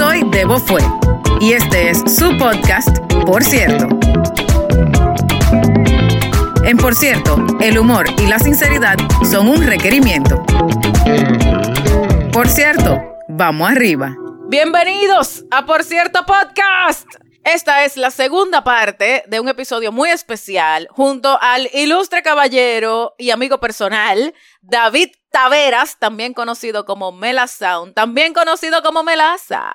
Soy Debo Fue y este es su podcast, Por cierto. En Por cierto, el humor y la sinceridad son un requerimiento. Por cierto, vamos arriba. Bienvenidos a Por cierto Podcast. Esta es la segunda parte de un episodio muy especial junto al ilustre caballero y amigo personal David Taveras, también conocido como Mela Sound, también conocido como Melaza.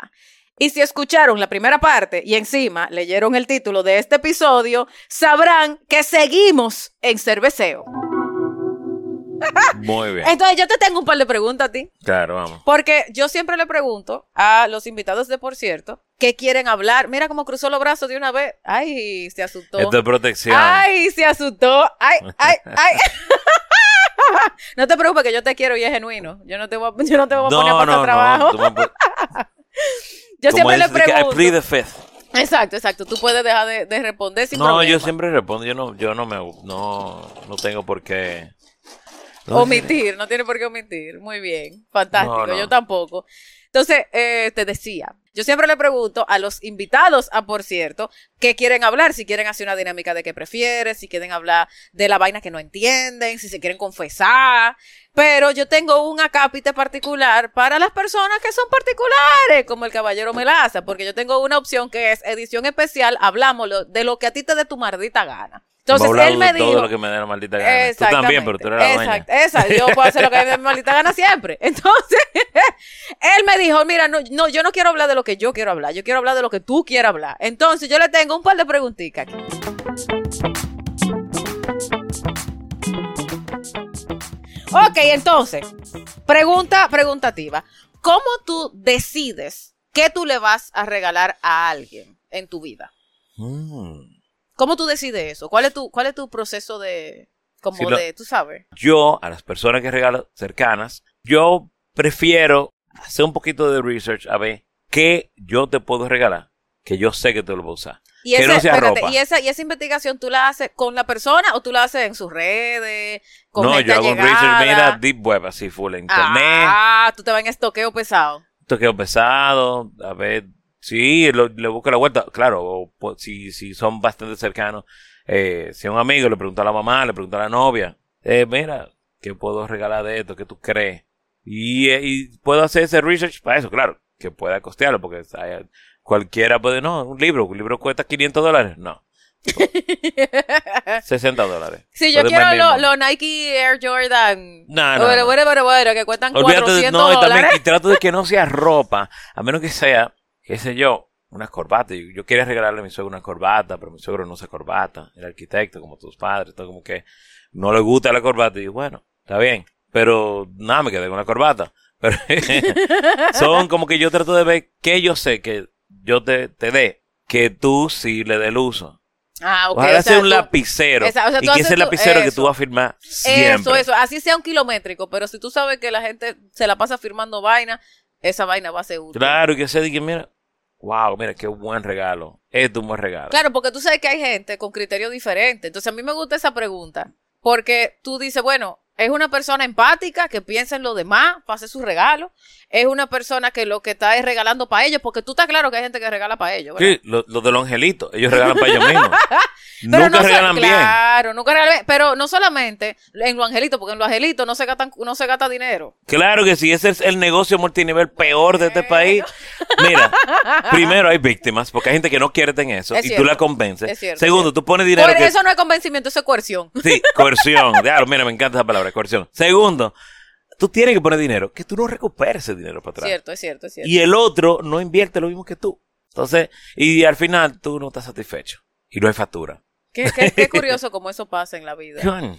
Y si escucharon la primera parte y encima leyeron el título de este episodio, sabrán que seguimos en cerveceo. Muy bien. Entonces yo te tengo un par de preguntas a ti. Claro, vamos. Porque yo siempre le pregunto a los invitados de Por cierto que quieren hablar. Mira cómo cruzó los brazos de una vez. Ay, se asustó. Esto es protección. Ay, se asustó. Ay, ay, ay. no te preocupes que yo te quiero y es genuino. Yo no te voy a, yo no te voy a poner a pasar trabajo. me pu- yo siempre le I pregunto. plead the fifth. Exacto, exacto. Tú puedes dejar de, de responder sin No, problema. yo siempre respondo. Yo no, yo no me, no, no tengo por qué. No, Omitir, no tiene por qué omitir. Muy bien, fantástico, No, no. yo tampoco. Entonces, eh, te decía, yo siempre le pregunto a los invitados, a por cierto, qué quieren hablar, si quieren hacer una dinámica de qué prefieres, si quieren hablar de la vaina que no entienden, si se quieren confesar. Pero yo tengo un acápite particular para las personas que son particulares, como el caballero Melaza, porque yo tengo una opción que es edición especial, hablamos de lo que a ti te dé tu mardita gana. Entonces, él me dijo... todo lo que me dé la maldita gana. Tú también, pero tú eres la dueña. Exacto. Yo puedo hacer lo que me dé mi maldita gana siempre. Entonces, él me dijo, mira, no, no, yo no quiero hablar de lo que yo quiero hablar, yo quiero hablar de lo que tú quieras hablar. Entonces, yo le tengo un par de preguntitas aquí. Ok, entonces, pregunta preguntativa. ¿Cómo tú decides qué tú le vas a regalar a alguien en tu vida? Mm. ¿Cómo tú decides eso? ¿Cuál es tu, cuál es tu proceso de, como de, tú sabes? Yo, a las personas que regalo cercanas, yo prefiero hacer un poquito de research a ver qué yo te puedo regalar, que yo sé que tú lo vas a usar. Y, Que ese- no sea espérate, ropa. ¿y, esa, ¿Y esa investigación tú la haces con la persona o tú la haces en sus redes? Con no, yo hago un research, mira, deep web, así, full internet. Ah, tú te vas en estoqueo pesado. toqueo pesado, a ver, sí, lo- le busco la vuelta, claro, o, pues, si, si son bastante cercanos, eh, si un amigo, le pregunto a la mamá, le pregunto a la novia, eh, mira, ¿qué puedo regalar de esto? ¿Qué tú crees? Y, eh, y puedo hacer ese research para eso, claro, que pueda costearlo, porque hay- cualquiera puede, no, un libro, un libro cuesta 500 dólares, no, 60 dólares. Si yo quiero los no. Nike Air Jordan. No, no, bueno, no. bueno, bueno, bueno, que cuestan Olvídate 400 de, no, y dólares. también, y trato de que no sea ropa, a menos que sea, qué sé yo, unas corbatas. Yo, yo quería regalarle a mi suegro una corbata, pero mi suegro no usa corbata, era arquitecto como tus padres, todo como que no le gusta la corbata. Y bueno, está bien, pero nada, me quedé con la corbata. Pero son como que yo trato de ver que yo sé que yo te, te dé, que tú sí le dé el uso. Ah, ok. Ojalá o sea, sea un tú- lapicero. Esa- o sea, y que ese lapicero que tú vas a firmar siempre. Eso, eso. Así sea un kilométrico, pero si tú sabes que la gente se la pasa firmando vaina, esa vaina va a ser útil. Claro, y que se diga, mira, wow, mira, qué buen regalo. Es un buen regalo. Claro, porque tú sabes que hay gente con criterios diferentes. Entonces, a mí me gusta esa pregunta. Porque tú dices, bueno, es una persona empática que piensa en lo demás para hacer su regalo. Es una persona que lo que está es regalando para ellos, porque tú estás claro que hay gente que regala para ellos. ¿verdad? Sí, los lo de los angelitos, ellos regalan para ellos mismos. Pero Nunca no regalan bien. Claro, nunca regalan bien. Pero no solamente en los angelitos, porque en los angelitos no se gastan, no se gasta dinero. Claro que sí, ese es el negocio multinivel peor de este país. Mira, primero hay víctimas, porque hay gente que no quiere tener eso, Es y tú cierto, la convences. es cierto, Segundo, es tú pones dinero Por que... eso no es convencimiento, eso es coerción. Sí, coerción. Claro, mira, me encanta esa palabra, coerción. Segundo, tú tienes que poner dinero, que tú no recuperes ese dinero para atrás. Cierto, es cierto, es cierto. Y el otro no invierte lo mismo que tú. Entonces, y al final tú no estás satisfecho. Y no hay factura. Qué, qué- qué curioso cómo eso pasa en la vida. Coño.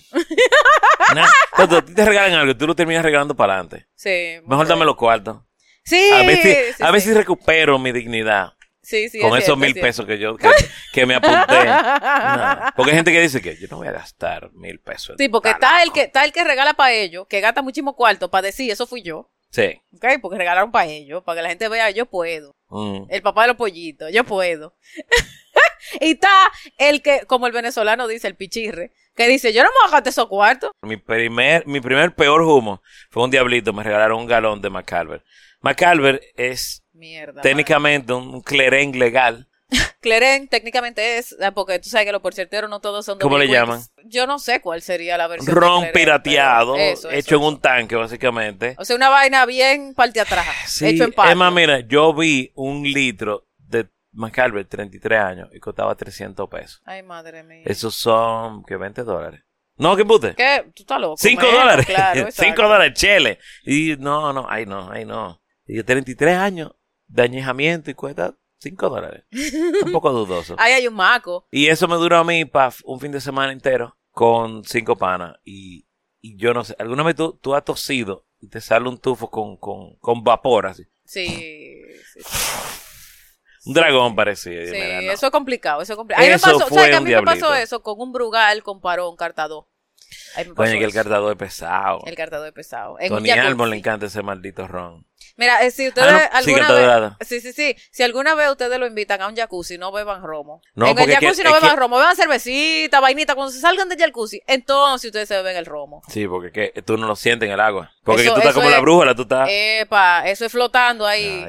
Nah, Cuando a ti te regalan algo, tú lo terminas regalando para adelante. Sí. Mejor dame los cuartos. Sí. A ver si, sí, a ver sí. si recupero mi dignidad Sí, sí, con es esos cierto, mil es pesos que yo que, que me apunté. No, Porque hay gente que dice que yo no voy a gastar mil pesos. Sí, porque está el que, está el que regala para ellos, que gasta muchísimo cuarto para decir, eso fui yo. Sí. ¿Ok? Porque regalaron para ellos, para que la gente vea, yo puedo. Mm. El papá de los pollitos, yo puedo. y está el que, como el venezolano dice, el pichirre, que dice, yo no me voy a gastar esos cuartos. Mi primer, mi primer peor humo fue un diablito. Me regalaron un galón de McCalver. McCalver es Mierda. técnicamente un cleren legal. Cleren técnicamente es, ah, porque tú sabes que los porcierteros no todos son ¿Cómo le delincuentes. Yo no sé cuál sería la versión. de Ron Cleren, pirateado, eso, hecho eso, en un tanque, básicamente. O sea, una vaina bien parte atrás, Sí, hecho en es más, mira, yo vi un litro de McCalver, 33 años, y costaba 300 pesos. Ay, madre mía. Esos son, que 20 dólares. No, ¿qué pute? ¿Qué? ¿Tú estás loco? 5 Menos, dólares. Claro, 5 exacto. dólares, chele. Y no, no, ay no, ay no. Y 33 años de añejamiento y cuesta 5 dólares. un poco dudoso. Ahí hay un maco. Y eso me duró a mí para un fin de semana entero con cinco panas. Y, y yo no sé, ¿alguna vez tú, tú has tosido y te sale un tufo con, con, con vapor así? Sí. sí, sí. Un dragón parecía. Sí, mira, no. eso es complicado, eso es complicado. A mí me Eso pasó, fue ¿sabes que a mí me pasó eso con un Brugal con Parón? Ahí pasó Coño, que el eso. cartador es pesado. El cartador es pesado. En Tony. Almond le encanta ese maldito ron. Mira, eh, si ustedes Ah, no, alguna vez, sí, sí, sí, si alguna vez ustedes lo invitan a un jacuzzi, no beban romo. No, en el que- jacuzzi no beban que- romo, beban cervecita, vainita, cuando se salgan del jacuzzi, entonces ustedes se beben el romo. Sí, porque que tú no lo sientes en el agua. Porque Eso- tú estás como la brújula, tú estás... Epa, eso es flotando ahí.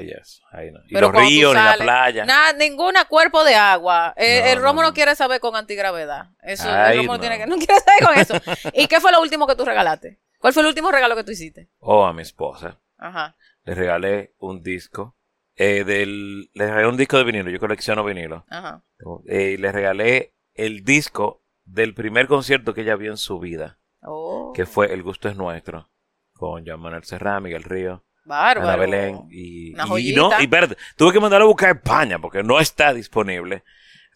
Ahí no. Y Pero los ríos, ni la playa. Nada, ninguna cuerpo de agua. Eh, No, el romo no, quiere saber con antigravedad. Eso, Ay, el romo no, tiene que, no quiere saber con eso. ¿Y qué fue lo último que tú regalaste? ¿Cuál fue el último regalo que tú hiciste? O a mi esposa. Ajá. Le regalé un disco. eh, del, le regalé un disco de vinilo. Yo colecciono vinilo. Ajá. Eh, y le regalé el disco del primer concierto que ella vio en su vida. Oh, Que fue El Gusto es Nuestro. Con Joan Manuel Serrá, Miguel Río, bárbaro. Ana Belén. Y, Una y- no, y espérate, tuve que mandarlo a buscar a España porque no está disponible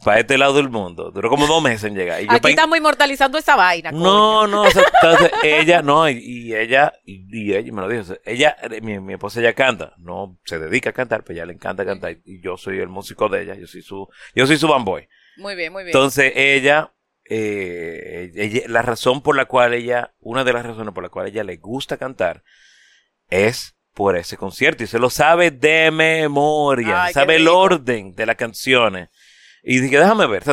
para este lado del mundo. Duró como dos meses en llegar. Y yo Aquí pa- estamos inmortalizando esa vaina. No, no, o sea, entonces ella, no, y, y ella, y, y ella me lo dijo, o sea, ella, eh, mi, mi esposa ella canta, no se dedica a cantar, pero ella le encanta cantar, y yo soy el músico de ella, yo soy su, yo soy su bamboy. Muy bien, muy bien. Entonces ella, eh, ella- la razón por la cual ella, una de las razones por la cual ella le gusta cantar, es por ese concierto, y se lo sabe de memoria, Ay, sabe el orden de las canciones. Y dije, déjame ver,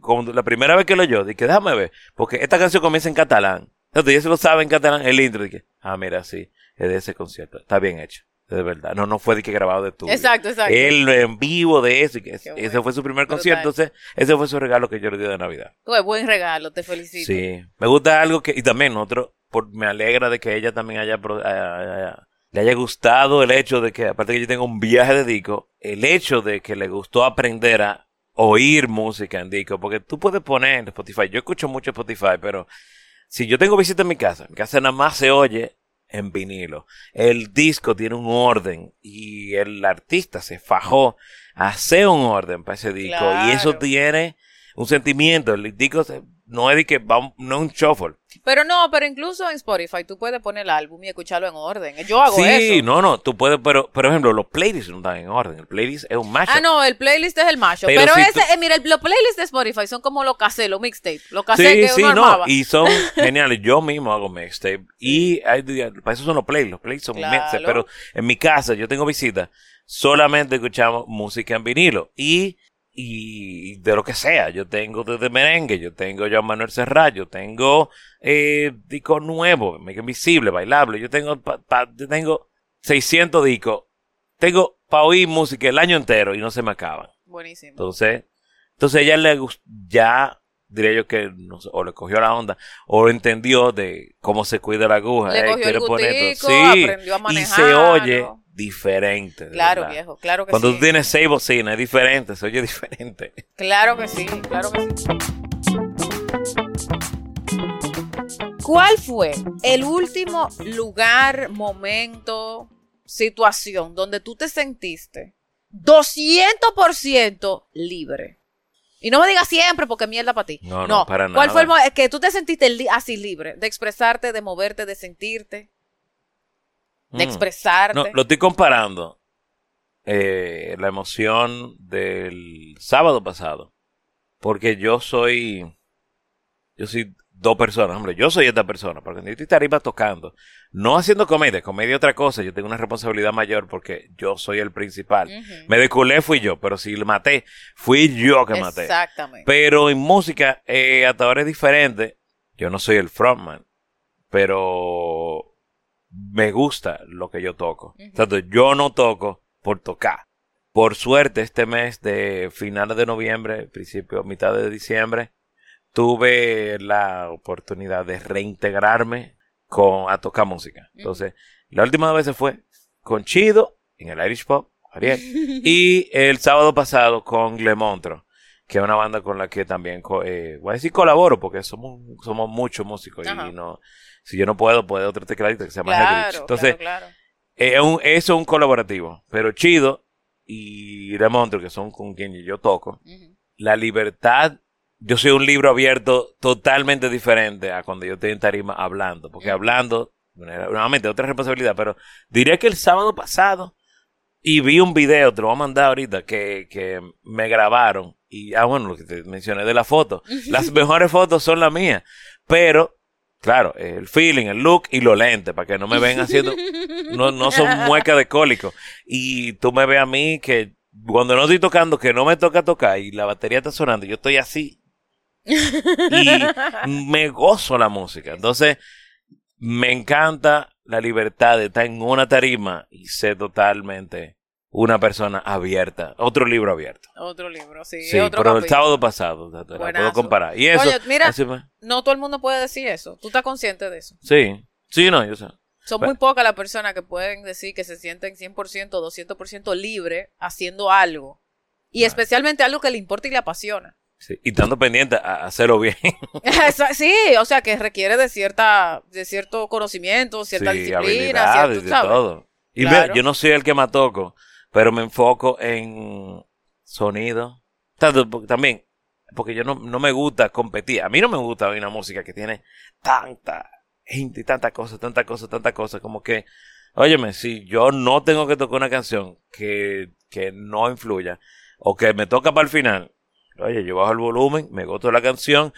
como la primera vez que lo oyó, dije, déjame ver, porque esta canción comienza en catalán. Exacto, y ella se lo sabe en catalán, el intro, dije, ah, mira, sí, es de ese concierto, está bien hecho, de verdad, no, no fue de que grabado de tu. exacto, exacto. Él en vivo de eso, y que ese bueno. fue su primer concierto, entonces, ese fue su regalo que yo le di de Navidad. Pues, buen regalo, te felicito. Sí, me gusta algo que, y también otro, por, me alegra de que ella también haya, pro- haya- haya- le haya gustado el hecho de que, aparte que yo tengo un viaje de disco, el hecho de que le gustó aprender a oír música en disco, porque tú puedes poner en Spotify, yo escucho mucho Spotify, pero si yo tengo visita en mi casa, mi casa nada más se oye en vinilo. El disco tiene un orden y el artista se fajó a hacer un orden para ese disco y eso tiene un sentimiento. El disco no es de que va, no es un shuffle. Pero no, pero incluso en Spotify tú puedes poner el álbum y escucharlo en orden. Yo hago sí, eso. no, no, tú puedes, pero por ejemplo, los playlists no están en orden. El playlist es un mashup. Ah, no, el playlist es el mashup. Pero Pero, si ese, tú- eh, mira, el- los playlists de Spotify son como los cassettes, los mixtapes. Los Sí, cassettes que sí, uno no, armaba. y son geniales. Yo mismo hago mixtape y hay, para eso son los playlists. Los playlists son Claro. mixtapes, pero en mi casa yo tengo visitas, solamente escuchamos música en vinilo y, y de lo que sea. Yo tengo desde merengue, yo tengo Joan Manuel Serrat, yo tengo eh, discos nuevos, Mega Invisible, bailable. Yo tengo, pa- pa- yo tengo 600 discos. Tengo para oír música el año entero y no se me acaban. Buenísimo. Entonces, entonces ella le ya diría yo que no sé, o le cogió la onda o entendió de cómo se cuida la aguja. Le eh, cogió el Sí, aprendió a y se oye diferente. Claro, verdad. viejo, claro que Cuando sí. tú tienes seis bocinas es diferente, se oye diferente. Claro que sí, claro que sí. ¿Cuál fue el último lugar, momento, situación donde tú te sentiste 200% libre? Y no me digas siempre porque mierda para ti. No, no, para ¿Cuál nada. fue el mo- que tú te sentiste li- así libre? De expresarte, de moverte, de sentirte, de Mm. expresarte. No, lo estoy comparando. eh, la emoción del sábado pasado. Porque yo soy. Yo soy dos personas. Hombre, yo soy esta persona. Porque yo estoy arriba tocando. No haciendo comedia. Comedia es otra cosa. Yo tengo una responsabilidad mayor porque yo soy el principal. Me deculé fui yo. Pero si le maté, fui yo que maté. Exactamente. Pero en música, eh, hasta ahora es diferente. Yo no soy el frontman. Pero me gusta lo que yo toco. Tanto yo no toco por tocar. Por suerte, este mes de finales de noviembre, principio, mitad de diciembre, tuve la oportunidad de reintegrarme con, a tocar música. Entonces, la última vez fue con Chido en el Irish Pop, Ariel, y el sábado pasado con Montro que es una banda con la que también, eh, voy a decir colaboro, porque somos, somos muchos músicos y no, si yo no puedo, puede otro tecladista que se llama claro, Entonces, claro, Es un, eso es un colaborativo, pero Chido y Montro, que son con quien yo toco, la libertad yo soy un libro abierto totalmente diferente a cuando yo estoy en tarima hablando, porque hablando, nuevamente, otra responsabilidad, pero diría que el sábado pasado, y vi un video, te lo voy a mandar ahorita, que, que me grabaron, y, ah, bueno, lo que te mencioné de la foto, las mejores fotos son las mías, pero, claro, el feeling, el look y lo lente, para que no me ven haciendo, no, no son muecas de cólico, y tú me ves a mí que cuando no estoy tocando, que no me toca tocar y la batería está sonando, yo estoy así, y me gozo la música. Entonces, me encanta la libertad de estar en una tarima y ser totalmente una persona abierta. Otro libro abierto. Otro libro, sí. Sí, pero el sábado pasado, puedo comparar. Y eso. mira, no todo el mundo puede decir eso. ¿Tú estás consciente de eso? Sí, sí, no, yo sé. Son muy pocas las personas que pueden decir que se sienten 100%, 200% libre haciendo algo. Y especialmente algo que le importa y le apasiona y estando pendiente a hacerlo bien. sí, o sea, que requiere de cierta, de cierto conocimiento, cierta disciplina, cierto, de todo. Y ve, yo no soy el que más toco, pero me enfoco en sonido. Tanto, también, porque yo no, no me gusta competir. A mí no me gusta oír una música que tiene tanta gente, tanta cosa, tanta cosa, tanta cosa, como que, óyeme, si yo no tengo que tocar una canción que, que no influya, o que me toca para el final, Oye, yo bajo el volumen, me gozo la canción,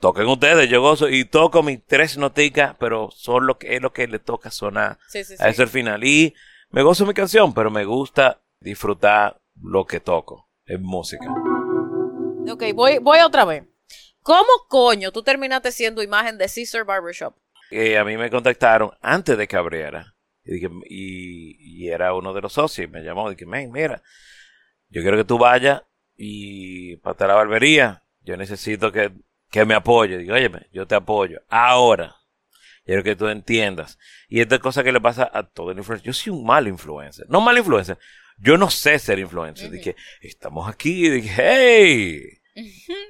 toquen ustedes, yo gozo y toco mis tres noticas, pero son lo que es lo que le toca sonar. Sí, ese el final. Y me gozo mi canción, pero me gusta disfrutar lo que toco en música. Ok, voy, voy otra vez. ¿Cómo coño tú terminaste siendo imagen de Caesar Barbershop? Eh, a mí me contactaron antes de que abriera. Y, y, era uno de los socios. Y me llamó y dije, mira, yo quiero que tú vayas y para la barbería, yo necesito que, que me apoye. Digo, oye, yo te apoyo. Ahora, quiero que tú entiendas. Y esta es cosa que le pasa a todo el influencer. Yo soy un mal influencer. No mal influencer. Yo no sé ser influencer. Dije, estamos aquí. Dije, hey.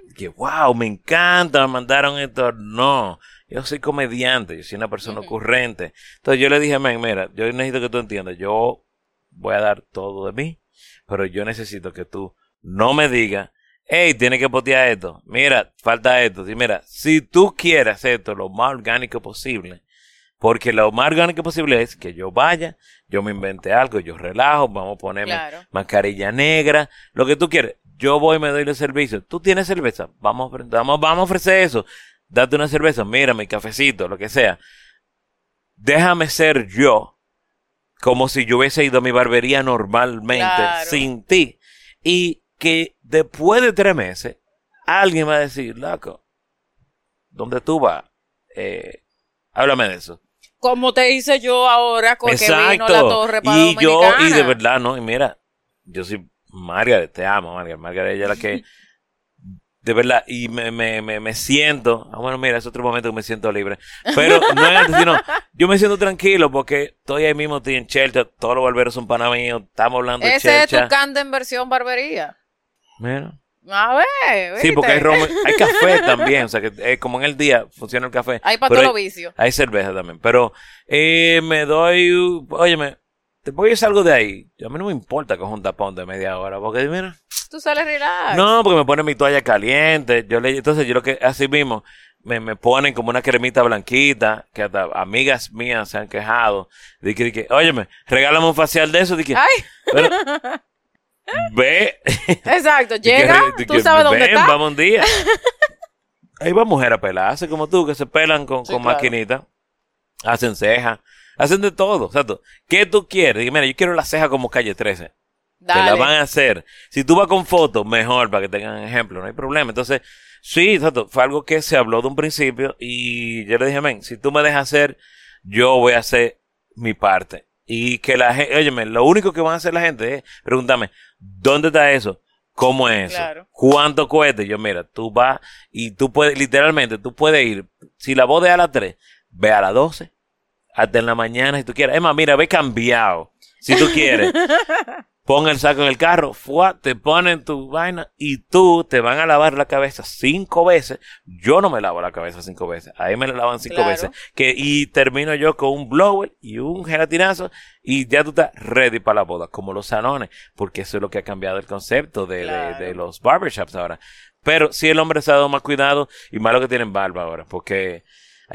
Dije, wow, me encanta. Me mandaron esto. No. Yo soy comediante. Yo soy una persona ocurrente. Entonces yo le dije, men, mira, yo necesito que tú entiendas. Yo voy a dar todo de mí. Pero yo necesito que tú no me diga, hey, tiene que potear esto, mira, falta esto, y mira, si tú quieres esto lo más orgánico posible, porque lo más orgánico posible es que yo vaya, yo me invente algo, yo relajo, vamos a ponerme mascarilla negra, lo que tú quieres. Yo voy y me doy el servicio. Tú tienes cerveza, vamos, vamos, vamos a ofrecer eso. Date una cerveza, mira mi cafecito, lo que sea. Déjame ser yo, como si yo hubiese ido a mi barbería normalmente, sin ti. Y que después de tres meses, alguien va a decir, loco, ¿dónde tú vas? Eh, háblame de eso. Como te hice yo ahora con Exacto. que vino la torre para Y yo, y de verdad, no, y mira, yo soy Margaret, te amo, Margaret. Margaret, ella es la que, de verdad, y me, me, me, me, siento, ah, bueno, mira, es otro momento que me siento libre. Pero no es antes, sino, yo me siento tranquilo porque estoy ahí mismo, estoy en Chelcha, todos los barberos son pana estamos hablando de Ese es tu Canden versión barbería. Mira. A ver, Sí, porque hay, hay café también, o sea que eh, como en el día funciona el café. Hay para todos los vicios. Hay cerveza también, pero eh, me doy, óyeme, después yo salgo de ahí, a mí no me importa coger un tapón de media hora, porque mira. Tú sales relax. No, porque me ponen mi toalla caliente, yo le, entonces yo lo que, así mismo, me, me ponen como una cremita blanquita, que hasta amigas mías se han quejado, de que, de óyeme, regálame un facial de eso, de que, Ay. Ve. Exacto, llega, tú sabes dónde está. vamos un día. Ahí va mujer a pelarse como tú, que se pelan con, con maquinita. Hacen cejas, hacen de todo. Exacto. ¿Qué tú quieres? Dime, mira, yo quiero la ceja como calle 13. Te la van a hacer. Si tú vas con fotos, mejor para que tengan ejemplo, no hay problema. Entonces, sí, exacto, fue algo que se habló de un principio y yo le dije, men, si tú me dejas hacer, yo voy a hacer mi parte. Y que la gente, óyeme, lo único que van a hacer la gente es preguntarme, ¿dónde está eso? ¿Cómo es eso? Claro. ¿Cuánto cuesta? Y Yo, mira, tú vas y tú puedes, literalmente, tú puedes ir, si la boda es a las 3, ve a las 12, hasta en la mañana si tú quieres. Es más, mira, ve cambiado, si tú quieres. Pon el saco en el carro, fuá, te ponen tu vaina y tú te van a lavar la cabeza cinco veces. Yo no me lavo la cabeza cinco veces. Ahí me la lavan cinco Claro. veces. Que, y termino yo con un blower y un gelatinazo y ya tú estás ready para la boda, como los salones, porque eso es lo que ha cambiado el concepto de, de- Claro. de los barbershops ahora. Pero sí el hombre se ha dado más cuidado y más lo que tienen barba ahora, porque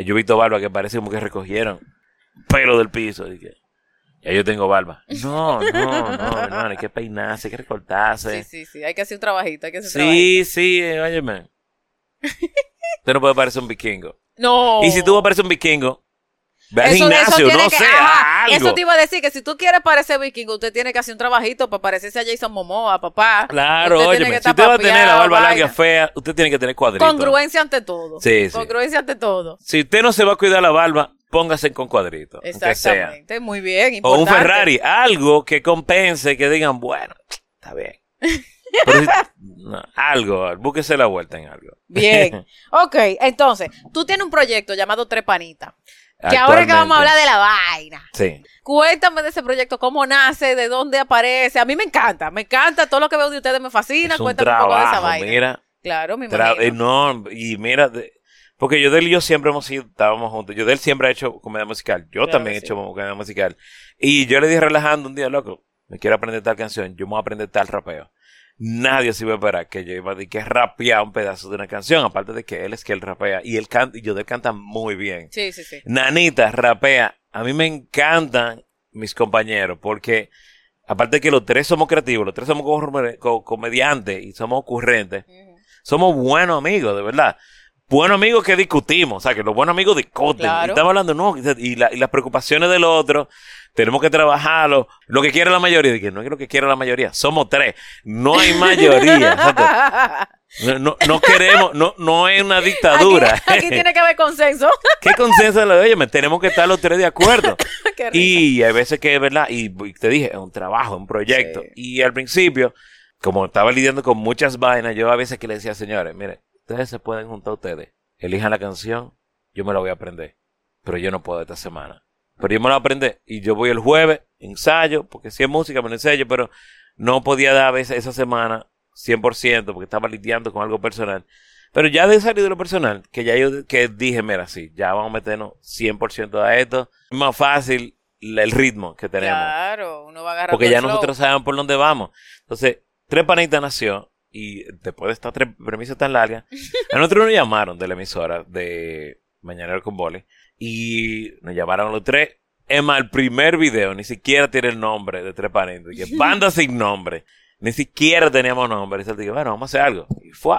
yo he visto barba que parece como que recogieron pelo del piso. Y que, ya yo tengo barba. No, no, no, hermano, hay que peinarse, hay que recortarse. Sí, sí, sí. Hay que hacer un trabajito. Hay que hacer un trabajito. Sí, sí, eh, óyeme. Usted no puede parecer un vikingo. No. Y si tú vas a parecer un vikingo, ve al Eso- eso gimnasio, tiene no que- sé, ajá, algo. Eso te iba a decir que si tú quieres parecer vikingo, usted tiene que hacer un trabajito para parecerse a Jason Momoa, papá. Claro, Usted tiene óyeme, que si estar usted va a tener la papeado, barba larga vaina. fea, usted tiene que tener cuadritos. Congruencia ante todo. Sí, sí. Congruencia ante todo. Si usted no se va a cuidar la barba, póngase con cuadritos. Exactamente. Muy bien. O un. Ferrari, algo que compense, que digan, bueno, está bien. Pero si- no, algo, búsquese la vuelta en algo. Bien. Ok, entonces, tú tienes un proyecto llamado Trepanita. Que ahora que vamos a hablar de la vaina. Sí. Cuéntame de ese proyecto, cómo nace, de dónde aparece. A mí me encanta, me encanta. Todo lo que veo de ustedes me fascina. Es un Cuéntame un poco de esa trabajo, vaina. mira. Claro, me imagino. eh, no, y mira, de- porque yo de él y yo siempre hemos sido, estábamos juntos. Yo de él siempre ha hecho comedia musical. Yo Claro también he hecho comedia musical. Y yo le dije relajando un día, loco, me quiero aprender tal canción, yo me voy a aprender tal rapeo. Nadie se iba a esperar que yo iba a decir que rapear un pedazo de una canción, aparte de que él es que él rapea. Y él canta, y yo de él canta muy bien. Sí, sí, sí. Nanita rapea. A mí me encantan mis compañeros porque, aparte de que los tres somos creativos, los tres somos co- co- comediantes y somos ocurrentes, somos buenos amigos, de verdad. Buenos amigos que discutimos, o sea, que los buenos amigos discuten. Claro. Y estamos hablando, no, y, la- y las preocupaciones del otro, tenemos que trabajarlo. Lo que quiere la mayoría, que no es lo que quiere la mayoría, somos tres. No hay mayoría. No, no, no queremos, no, no es una dictadura. Aquí, aquí tiene que haber consenso. ¿Qué consenso de ellos? Tenemos que estar los tres de acuerdo. Y hay veces que es verdad, y y te dije, es un trabajo, un proyecto. Sí. Y al principio, como estaba lidiando con muchas vainas, yo a veces que le decía, señores, miren, ustedes se pueden juntar ustedes, elijan la canción, yo me la voy a aprender, pero yo no puedo esta semana. Pero yo me la voy a aprender y yo voy el jueves, ensayo, porque si es música me lo ensayo, pero no podía dar a veces esa semana 100% porque estaba lidiando con algo personal. Pero ya de salir de lo personal, que ya yo que dije, mira, sí, ya vamos a meternos 100% a esto. Es más fácil el ritmo que tenemos. Claro, uno va a agarrar porque ya flow. nosotros sabemos por dónde vamos. Entonces, Tres Panitas nació y después de estas tres premisas tan largas, a nosotros nos llamaron de la emisora de Mañanero con Bole y nos llamaron los tres. Es más, el primer video ni siquiera tiene el nombre de Tres Panitas. Que banda sin nombre. Ni siquiera teníamos nombre. Y se dije, bueno, vamos a hacer algo. Y fue.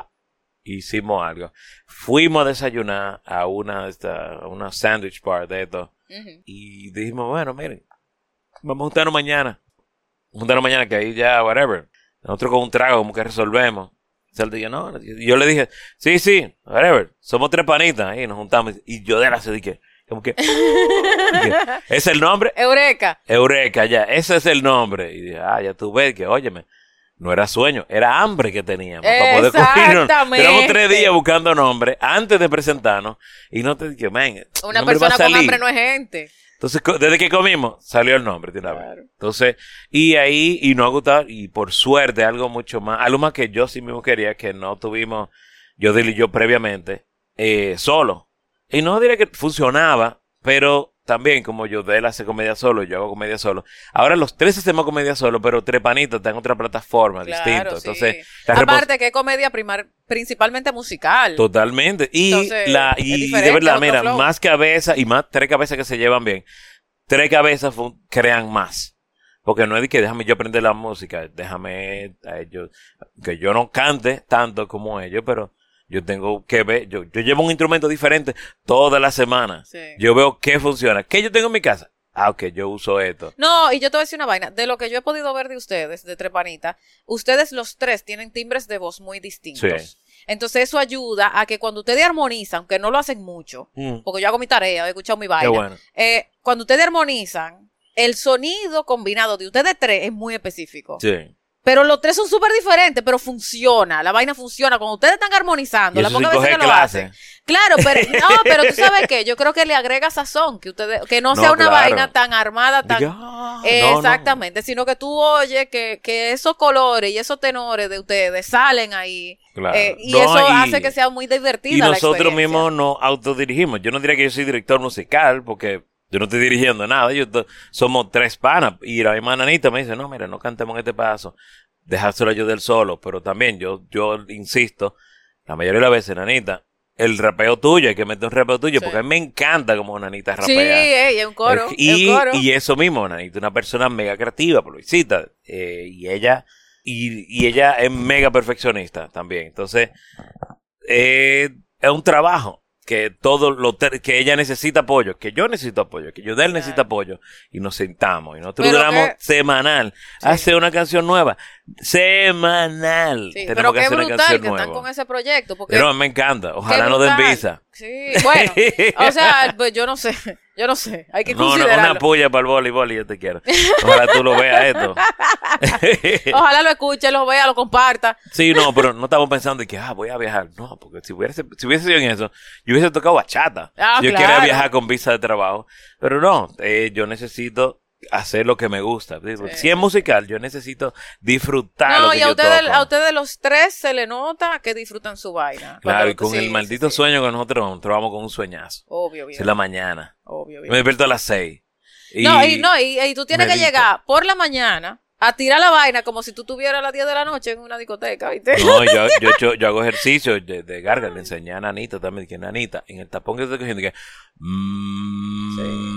Hicimos algo. Fuimos a desayunar a una, de estas- a una sandwich bar de esto. Y dijimos, bueno, miren, vamos a juntarnos mañana. Juntarnos mañana, que ahí ya, whatever. Nosotros con un trago, como que resolvemos. Y él dijo, no. Y yo le dije, sí, sí, whatever. Somos tres panitas. Ahí nos juntamos. Y yo de la se dije, como que, dije, ¿es el nombre? Eureka. Eureka, ya, ese es el nombre. Y dije, ah, ya tú ves que, óyeme, no era sueño, era hambre que teníamos para poder. Exactamente. Tenemos tres días buscando nombre antes de presentarnos y no te dije, man, Una persona con salir". hambre no es gente. Entonces, desde que comimos, salió el nombre de una vez. Claro. Entonces, y ahí, y nos ha gustado, y por suerte, algo mucho más, algo más que yo sí mismo quería, que no tuvimos, yo y yo previamente, eh, solo. Y no diré que funcionaba, pero también como yo de él hace comedia solo, yo hago comedia solo. Ahora los tres hacemos comedia solo, pero Trepanitas está en otra plataforma, Claro, distinto. sí. Entonces, Aparte que es comedia primar, principalmente musical. Totalmente. Y, Entonces, la, y, de verdad, mira, flow. más cabezas y más tres cabezas que se llevan bien. Tres cabezas crean más. Porque no es de que déjame yo aprender la música, déjame a ellos, que yo no cante tanto como ellos, pero yo tengo que ver, yo, yo llevo un instrumento diferente toda la semana. Sí. Yo veo qué funciona. ¿Qué yo tengo en mi casa? Ah, ok, yo uso esto. No, y yo te voy a decir una vaina. De lo que yo he podido ver de ustedes, de Trepanita, ustedes los tres tienen timbres de voz muy distintos. Sí. Entonces eso ayuda a que cuando ustedes armonizan, aunque no lo hacen mucho, Mm. porque yo hago mi tarea, he escuchado mi vaina, Qué bueno. eh, cuando ustedes armonizan, el sonido combinado de ustedes tres es muy específico. Sí. Pero los tres son súper diferentes, pero funciona, la vaina funciona. Cuando ustedes están armonizando, Y la eso pocas veces que lo hacen. Claro, pero no, pero tú sabes qué, yo creo que le agrega sazón, que ustedes, que no, No, sea una claro. vaina tan armada, tan ah, eh, no, no. exactamente, sino que tú oyes que, que esos colores y esos tenores de ustedes salen ahí. Claro. eh, y eso y- hace que sea muy divertida Y nosotros mismos nos autodirigimos. Yo no diría que yo soy director musical, porque yo no estoy dirigiendo nada. Yo somos tres panas. Y la misma nanita me dice, no, mira, no cantemos este paso. Dejárselo yo del solo. Pero también yo, yo insisto, la mayoría de las veces, nanita, el rapeo tuyo, hay que meter un rapeo tuyo, Sí. porque a mí me encanta como nanita rapea. Sí, eh, y es un coro. Y, un coro. y eso mismo, Nanita, una persona mega creativa, por visita. eh, y ella, y, y ella es mega perfeccionista también. Entonces, eh, es un trabajo que todo lo que ella necesita apoyo, que yo necesito apoyo, que yo de él necesita apoyo, y nos sentamos, y nosotros Pero duramos que- semanal, Sí. hace una canción nueva, semanal, Sí, tenemos pero que qué hacer una brutal canción que están nueva. con ese proyecto. Porque Pero me encanta, ojalá qué no den visa. Sí, bueno, o sea, pues yo no sé, yo no sé, hay que No, no, considerarlo. una puya para el voleibol y yo te quiero. Ojalá tú lo veas esto. Ojalá lo escuche, lo vea, lo comparta. Sí, no, pero no estamos pensando de que, ah, voy a viajar. No, porque si hubiese, si hubiese sido en eso, yo hubiese tocado bachata. Ah, yo claro. quería viajar con visa de trabajo. Pero no, eh, yo necesito hacer lo que me gusta. Sí. Si es musical, yo necesito disfrutar lo No, que y a yo ustedes, toco. a ustedes los tres se le nota que disfrutan su vaina. Claro, y con sí, el maldito sí. sueño que nosotros nosotros vamos con un sueñazo. Obvio, Es bien. la mañana. Obvio, bien. me despierto a las seis. Y No, y, no, y, y tú tienes que llegar por la mañana a tirar la vaina como si tú tuvieras a las 10 de la noche en una discoteca, ¿viste? No, yo, yo, yo, yo hago ejercicio de, de garga, le enseñé a Nanita también, que Nanita, en el tapón que estoy cogiendo, que mm,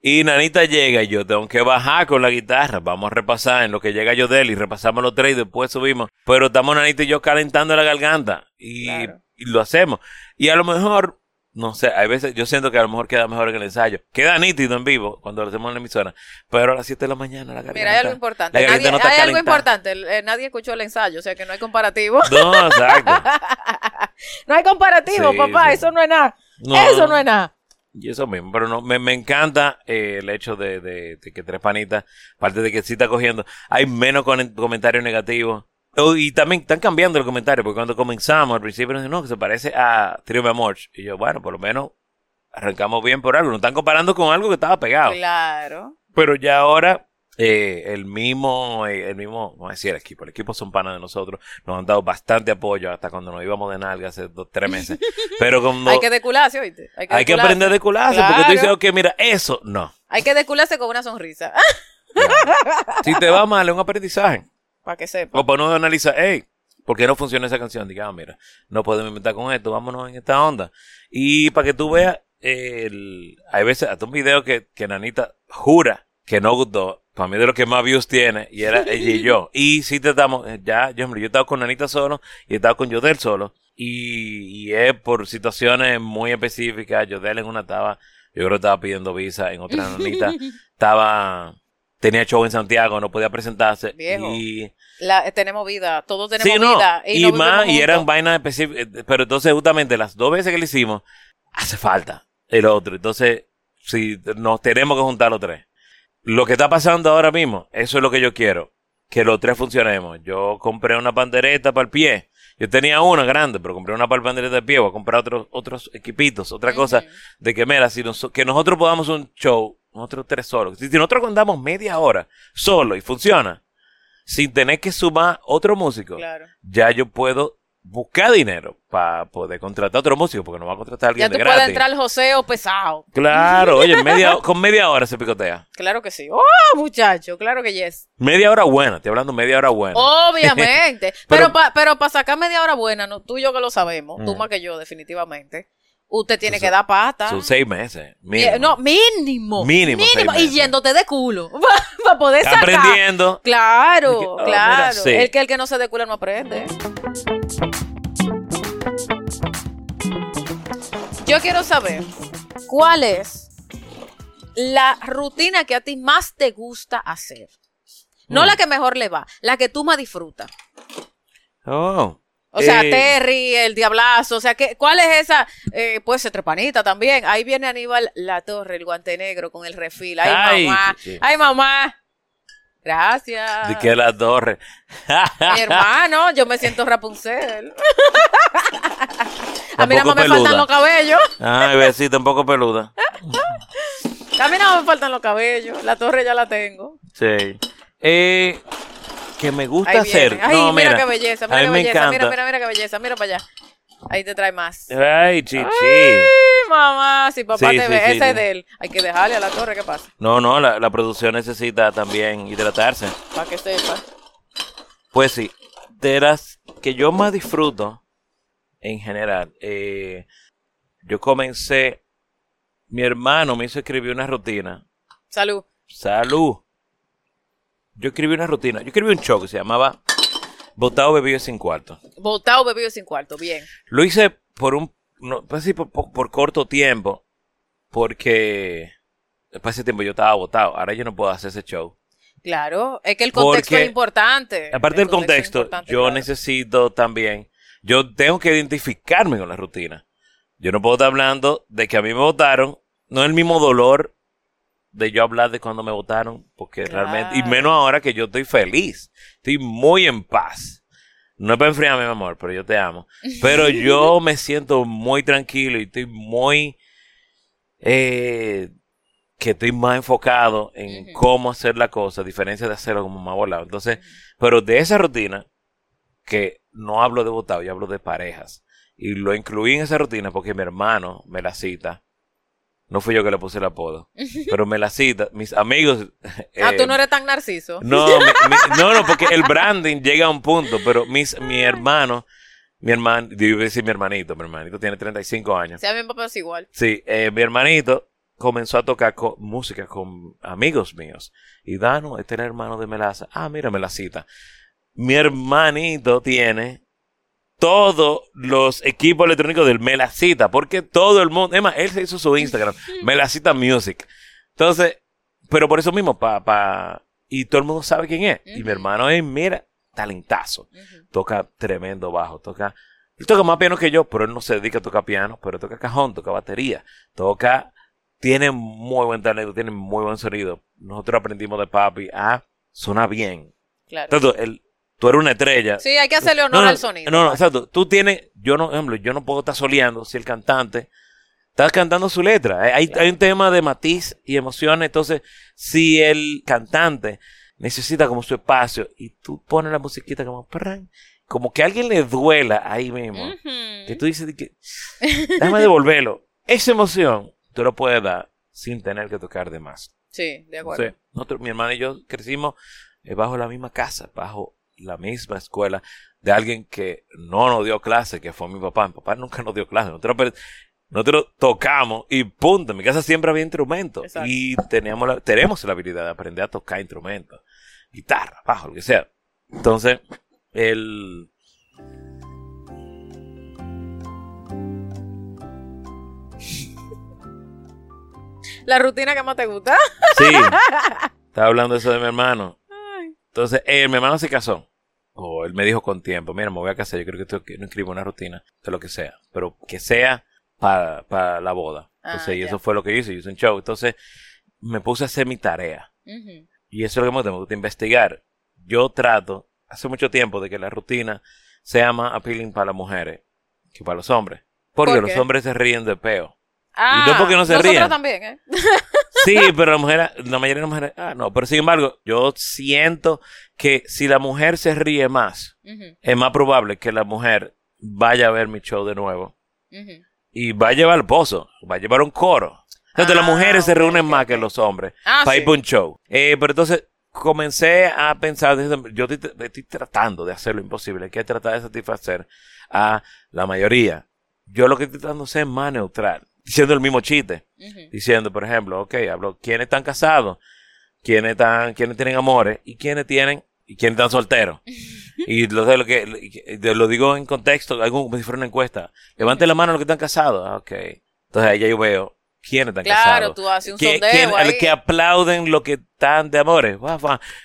y Nanita llega y yo tengo que bajar con la guitarra, vamos a repasar en lo que llega yo de él y repasamos los tres y después subimos, pero estamos Nanita y yo calentando la garganta y, Claro. y lo hacemos. Y a lo mejor, no sé, hay veces yo siento que a lo mejor queda mejor en el ensayo, queda nítido en vivo cuando lo hacemos en la emisora, pero a las 7 de la mañana la garganta. Mira, hay algo importante. Nadie- no está hay algo importante. eh, nadie escuchó el ensayo, o sea que no hay comparativo. No, exacto. no hay comparativo, Sí, papá. sí. Eso no es nada. No. Eso no es nada. Y eso mismo, pero no, me, me encanta eh, el hecho de, de- de que Tres Panitas, aparte de que sí está cogiendo, hay menos comentarios negativos. Oh, y también están cambiando el comentario, porque cuando comenzamos al principio nos dicen, no, que se parece a Trio Amor. Y yo, bueno, por lo menos arrancamos bien por algo. Nos están comparando con algo que estaba pegado. Claro. Pero ya ahora, eh, el mismo, eh, el mismo, no decir el equipo, el equipo son panas de nosotros, nos han dado bastante apoyo hasta cuando nos íbamos de nalga hace dos, tres meses. Pero cuando Hay que decularse, ¿oíste? hay que aprender de cularse, porque tú Claro. dices, ok, mira, eso no. Hay que decularse con una sonrisa. Si te va mal, es un aprendizaje. Para que sepa. O para uno analizar, hey, ¿por qué no funciona esa canción? Diga, ah, mira, no podemos inventar con esto, vámonos en esta onda. Y para que tú veas, el, hay veces, hasta un video que, que Nanita jura que no gustó, para mí de lo que más views tiene, y era ella y yo. Y sí tratamos, eh, ya, yo, yo estaba con Nanita solo, y estaba con Yodel solo, y, y es por situaciones muy específicas, Yodel en una estaba, yo creo que estaba pidiendo visa, en otra Nanita estaba, tenía show en Santiago, no podía presentarse, Viejo. y... La- tenemos vida. Todos tenemos Sí, no. vida. Y, no más, y eran vainas específicas. eh, Pero entonces, justamente, las dos veces que lo hicimos, hace falta el otro. Entonces, si nos tenemos que juntar los tres. Lo que está pasando ahora mismo, eso es lo que yo quiero. Que los tres funcionemos. Yo compré una pandereta para el pie. Yo tenía una grande, pero compré una para el pandereta de pie. Voy a comprar otros, otros equipitos, otra cosa. De que, mira, si nos- que nosotros podamos un show, nosotros tres solos. Si, si nosotros contamos media hora solo y funciona, sin tener que sumar otro músico, Claro. ya yo puedo buscar dinero para poder contratar otro músico, porque no va a contratar a alguien Ya de tú gratis. entrar al joseo pesado. Claro, oye, media, con media hora se picotea. Claro que sí. ¡Oh, muchacho! Claro que yes. Media hora buena, estoy hablando media hora buena. Obviamente. Pero- pero para pa sacar media hora buena, no, tú y yo que lo sabemos, tú Mm. más que yo, definitivamente, usted tiene que dar pata. Son seis meses. Mínimo. No, mínimo. Mínimo seis Y yéndote de culo. Para poder Está sacar. aprendiendo. Claro, que, oh, mira, claro. sí. El que el que no se de culo no aprende. Yo quiero saber cuál es la rutina que a ti más te gusta hacer. No Mm. la que mejor le va, la que tú más disfrutas. Oh, O sea, Eh, Terry, el Diablazo, o sea, ¿qué, ¿cuál es esa? Eh, puede ser Trepanita también. Ahí viene Aníbal La Torre, el guante negro con el refil. Ay, Ay, mamá. sí. Ay, mamá. Gracias. De que la torre. Mi hermano, yo me siento Rapunzel. A mí más me faltan los cabellos. Ay, besito, un poco peluda. A mí más me faltan los cabellos. La torre ya la tengo. Sí. Eh, que me gusta hacer. Ay, no, mira, mira, qué belleza, a mira mí qué me belleza, encanta. mira, mira, mira qué belleza, mira para allá. Ahí te trae más. Ay, chichi. Ay, mamá, si papá Sí, te sí, ve, sí, ese es de él. Hay que dejarle a la torre, ¿qué pasa? No, no, la, la producción necesita también hidratarse. Para que sepa. Pues sí, de las que yo más disfruto en general, eh, yo comencé, mi hermano me hizo escribir una rutina. Salud. Salud. Yo escribí una rutina, yo escribí un show que se llamaba Botado Bebido sin cuarto. Botado bebido sin cuarto, bien. Lo hice por un, no, pues por, por- por corto tiempo, porque después de ese tiempo yo estaba botado. Ahora yo no puedo hacer ese show. Claro, es que el contexto Porque, es importante. Aparte El del contexto, yo claro. necesito también, yo tengo que identificarme con la rutina. Yo no puedo estar hablando de que a mí me votaron, no es el mismo dolor de yo hablar de cuando me votaron, porque realmente, y menos ahora que yo estoy feliz, estoy muy en paz. No es para enfriarme, mi amor, pero yo te amo. Pero yo me siento muy tranquilo y estoy muy, eh, que estoy más enfocado en cómo hacer la cosa, a diferencia de hacerlo como más volado. Entonces, pero de esa rutina, que no hablo de votado, yo hablo de parejas. Y lo incluí en esa rutina porque mi hermano me la cita. No fui yo que le puse el apodo, pero me la cita. Mis amigos. Ah, eh, tú no eres tan narciso. no, mi- mi- no, no, porque el branding llega a un punto, pero mis, mi hermano, mi hermano, digo decir mi hermanito, mi hermanito tiene 35 años. Si a mi papá es igual. Sí, eh, mi hermanito comenzó a tocar co- música con amigos míos. Y Dano, este era el hermano de Melaza. Ah, mira, Melacita. Mi hermanito tiene todos los equipos electrónicos del Melacita, porque todo el mundo, es más, él se hizo su Instagram, Melacita Music. Entonces, pero por eso mismo, pa, pa, y todo el mundo sabe quién es. Y mi hermano es, mira, talentazo toca tremendo bajo, toca, él toca más piano que yo, pero él no se dedica a tocar piano, pero toca cajón, toca batería, toca, tiene muy buen talento, tiene muy buen sonido. Nosotros aprendimos de papi a sonar bien. Claro. Entonces, él, tú eres una estrella. Sí, hay que hacerle honor No, no, al sonido. No, no, exacto. Tú tienes, yo no, ejemplo, yo no puedo estar soleando si el cantante está cantando su letra. Hay, Claro. hay un tema de matiz y emociones. Entonces, si el cantante necesita como su espacio y tú pones la musiquita como, como que a alguien le duela ahí mismo, que tú dices que, déjame devolverlo. Esa emoción tú lo puedes dar sin tener que tocar de más. Sí, de acuerdo. Nosotros, mi hermana y yo crecimos eh, bajo la misma casa, bajo la misma escuela de alguien que no nos dio clase, que fue mi papá. Mi papá nunca nos dio clase. Nosotros, nosotros tocamos y punto. En mi casa siempre había instrumentos Exacto. y teníamos la, tenemos la habilidad de aprender a tocar instrumentos, guitarra, bajo, lo que sea. Entonces, el... La rutina que más te gusta. Sí, estaba hablando eso de mi hermano. Entonces, eh, mi hermano se casó. O él me dijo con tiempo, mira, me voy a casar, yo creo que tengo que no escribo una rutina de lo que sea, pero que sea para, para la boda. Ah, Entonces, y eso fue lo que hice, yo hice un show. Entonces, me puse a hacer mi tarea. Y eso es lo que me gusta, me gusta investigar. Yo trato, hace mucho tiempo, de que la rutina sea más appealing para las mujeres que para los hombres. Porque ¿Por los hombres se ríen de peo. Ah, no porque no se nosotros rían. también, ¿eh? Sí, pero la mujer, la mayoría de las mujeres, ah, no, pero sin embargo, yo siento que si la mujer se ríe más, es más probable que la mujer vaya a ver mi show de nuevo y va a llevar el pozo, va a llevar un coro. Entonces Ah, las mujeres se reúnen más que los hombres Ah, para sí. ir para un show. Eh, pero entonces comencé a pensar, desde- yo estoy, estoy tratando de hacer lo imposible, hay que tratar de satisfacer a la mayoría. Yo lo que estoy tratando de ser más neutral, diciendo el mismo chiste diciendo, por ejemplo, ok, hablo, ¿quiénes están casados? ¿Quiénes están, quiénes tienen amores? ¿Y quiénes tienen, y quiénes están solteros? y lo, de lo que, lo digo en contexto, como si fuera una encuesta. Levante la mano los que están casados. Ah, ok. Entonces ahí ya yo veo quiénes están Claro, casados. tú haces un Que, sondeo quién- que aplauden lo que están de amores.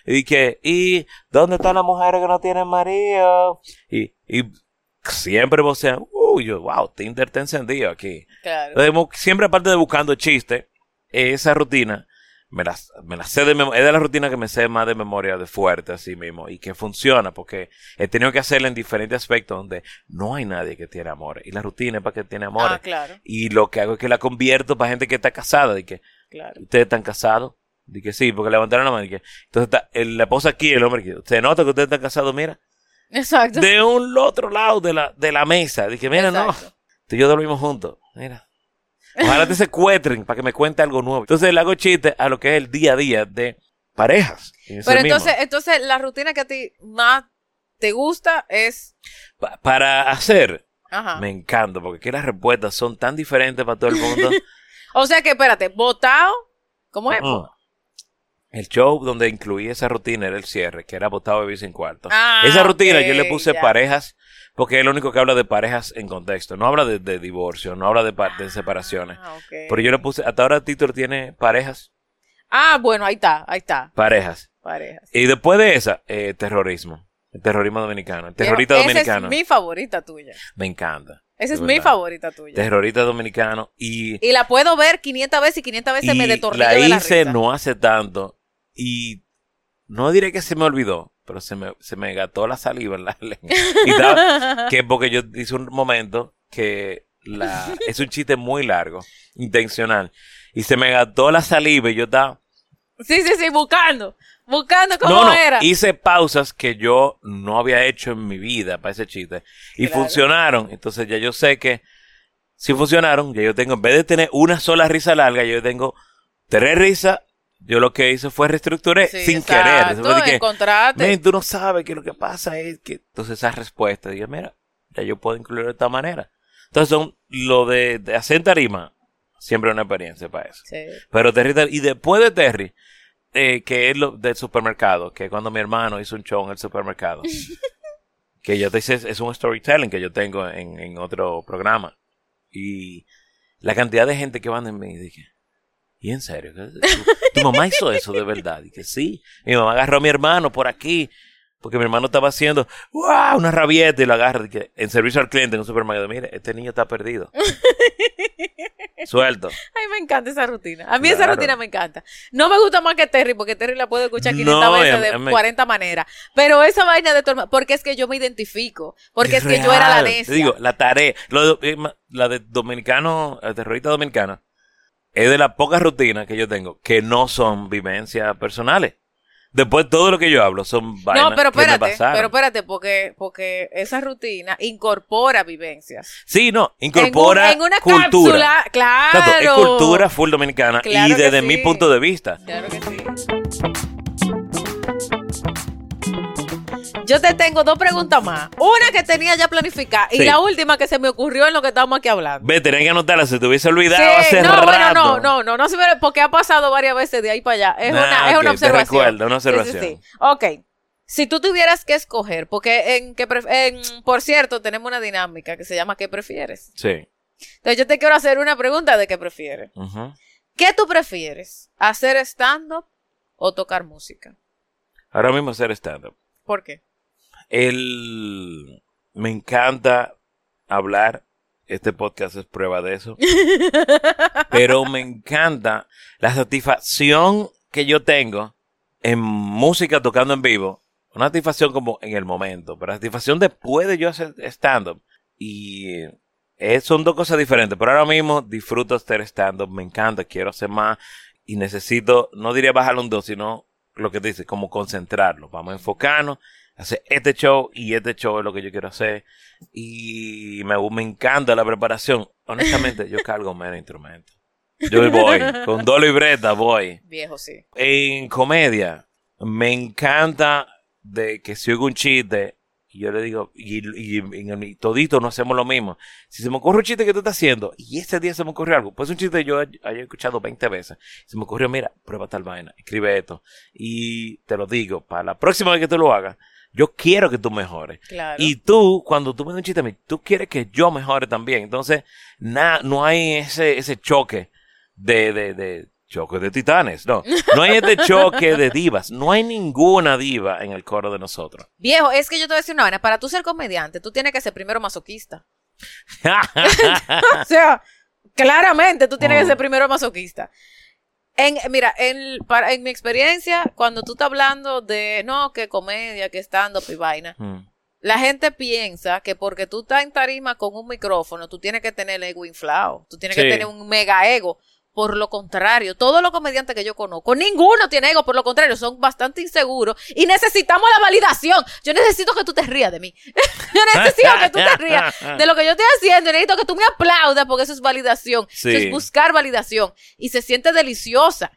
Y que, ¿y dónde están las mujeres que no tienen marido? Y, y siempre vocean, uy, yo, wow, Tinder te encendido aquí. Claro. Entonces, siempre aparte de buscando chistes, esa rutina me la, me la sé de memoria, es de la rutina que me sé más de memoria de fuerte así mismo y que funciona porque he tenido que hacerla en diferentes aspectos donde no hay nadie que tiene amores y la rutina es para que tiene amores. Ah, claro, Y lo que hago es que la convierto para gente que está casada, de que claro. ustedes están casados, que sí, porque levantaron la mano, y que entonces está el- la esposa aquí, el hombre aquí, se nota que ustedes están casados, mira, Exacto. de un otro lado de la, de la mesa, dije, mira, no, tú y yo dormimos juntos. Mira. Ojalá te secuestren para que me cuente algo nuevo. Entonces le hago chiste a lo que es el día a día de parejas. Pero mismo. entonces, entonces la rutina que a ti más te gusta es. Pa- para hacer, Ajá. me encanta, porque aquí las respuestas son tan diferentes para todo el mundo. O sea que, espérate, botado. ¿Cómo es? El show donde incluí esa rutina era el cierre, que era botado de sin cuarto. Ah, esa rutina yo le puse ya. parejas, porque es lo único que habla de parejas en contexto. No habla de, de divorcio, no habla de, de separaciones. Ah, ok. Pero yo le puse, hasta ahora Titor tiene parejas, Ah, bueno, ahí está, ahí está. parejas. Parejas. Y después de esa, eh, terrorismo. El terrorismo dominicano. El terrorista Esa dominicano. es mi favorita tuya. Me encanta. Esa es mi favorita tuya. Terrorista dominicano. Y, Y la puedo ver 500 veces y 500 veces me detornillo la de la hice risa. no hace tanto. Y no diré que se me olvidó, pero se me, se me gató la saliva en la lengua. Y estaba- que porque yo hice un momento que la, es un chiste muy largo, intencional. Y se me gató la saliva y yo estaba... Sí, sí, sí, buscando. Buscando cómo no, no, era. hice pausas que yo no había hecho en mi vida para ese chiste. Y Claro. funcionaron. Entonces ya yo sé que si funcionaron, ya yo tengo, en vez de tener una sola risa larga, yo tengo tres risas. Yo lo que hice fue reestructuré Sí, sin exacto, querer. "Men, tú no sabes que lo que pasa es que... Entonces esa respuesta, dije, mira, ya yo puedo incluirlo de esta manera. Entonces son lo de, de hacer tarima, siempre una experiencia para eso. Sí. Pero Terry, y después de Terry, eh, que es lo del supermercado, que cuando mi hermano hizo un show en el supermercado, que yo te hice, es un storytelling que yo tengo en, en otro programa. Y la cantidad de gente que van en mí, dije, ¿y en serio? ¿Tu, tu mamá hizo eso de verdad? Y que sí. Mi mamá agarró a mi hermano por aquí, porque mi hermano estaba haciendo, ¡wow! Una rabieta y lo agarra, y que, en servicio al cliente en un supermercado. Mire, este niño está perdido. Suelto. Ay, me encanta esa rutina. A mí esa rutina me encanta. No me gusta más que Terry, porque Terry la puedo escuchar 500 No, veces a- de mí- 40 maneras. Pero esa vaina de tu hermano, porque es que yo me identifico. Porque es, que yo era la necia. Te digo, la tarea, lo de- eh, la de dominicano, el terrorista dominicana, es de las pocas rutinas que yo tengo que no son vivencias personales. Después todo lo que yo hablo son vainas no, pero que me espérate, pasaron. pero espérate, porque, porque esa rutina incorpora vivencias. sí, no, incorpora en, un- en una cultura. cápsula, claro. Exacto, es cultura full dominicana Claro y que desde sí. mi punto de vista. Claro que sí. Yo te tengo dos preguntas más. Una que tenía ya planificada y la última que se me ocurrió en lo que estábamos aquí hablando. Ve, tenía que anotarla, se te hubiese olvidado Sí, hace no, rato. bueno, no, no, no, no me, porque ha pasado varias veces de ahí para allá. Es una, es una te observación. recuerdo, una Sí, sí, observación. sí. Ok. Si tú tuvieras que escoger, porque en que en, por cierto, tenemos una dinámica que se llama ¿qué prefieres? Sí. Entonces yo te quiero hacer una pregunta de qué prefieres. ujú. ¿Qué tú prefieres? ¿Hacer stand-up o tocar música? Ahora mismo hacer stand-up. ¿Por qué? El... Me encanta hablar. Este podcast es prueba de eso. Pero me encanta la satisfacción que yo tengo en música tocando en vivo. Una satisfacción como en el momento, pero la satisfacción después de yo hacer stand-up. Y eh, son dos cosas diferentes. Pero ahora mismo disfruto hacer stand-up, me encanta, quiero hacer más. Y necesito, no diría bajarlo un dos, sino lo que dice, como concentrarlo. Vamos a enfocarnos, hacer este show y este show es lo que yo quiero hacer. Y me, me encanta la preparación. Honestamente, yo cargo menos instrumentos. Yo voy, con dos libretas voy. Viejo, sí. En comedia, me encanta de que si oigo un chiste, y yo le digo, y, y en el todito no hacemos lo mismo. Si se me ocurre un chiste que tú estás haciendo, y ese día se me ocurrió algo, pues un chiste que yo hay- haya escuchado 20 veces, se me ocurrió, mira, prueba tal vaina, escribe esto, y te lo digo, para la próxima vez que tú lo hagas, yo quiero que tú mejores. Claro. Y tú, cuando tú me das un chiste a mí, tú quieres que yo mejore también. Entonces, na- no hay ese, ese choque de, de, de choque de titanes. No, no hay este choque de divas. No hay ninguna diva en el coro de nosotros. Viejo, es que yo te voy a decir una vaina. Para tú ser comediante, tú tienes que ser primero masoquista. o sea, claramente tú tienes que Mm. ser primero masoquista. En, mira, en, para, en mi experiencia, cuando tú estás hablando de, no, que comedia, que stand-up y vaina, Mm. la gente piensa que porque tú estás en tarima con un micrófono, tú tienes que tener el ego inflado, tú tienes Sí. que tener un mega ego. Por lo contrario, todos los comediantes que yo conozco, ninguno tiene ego, por lo contrario, son bastante inseguros y necesitamos la validación. Yo necesito que tú te rías de mí. yo necesito que tú te rías de lo que yo estoy haciendo. y Necesito que tú me aplaudas porque eso es validación. Sí. Eso es buscar validación. Y se siente deliciosa.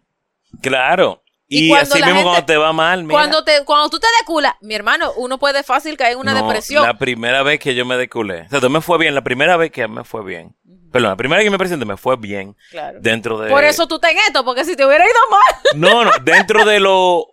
Claro. Y Y, así mismo gente- cuando te va mal, mira. Cuando, te, cuando tú te deculas, mi hermano, uno puede fácil caer en una No, depresión. La primera vez que yo me deculé. O sea, me fue bien. La primera vez que me fue bien. Perdón, la primera vez que me presenté me fue bien. Claro. Dentro de. Por eso tú estás en esto, porque si te hubiera ido mal. No, no, dentro de lo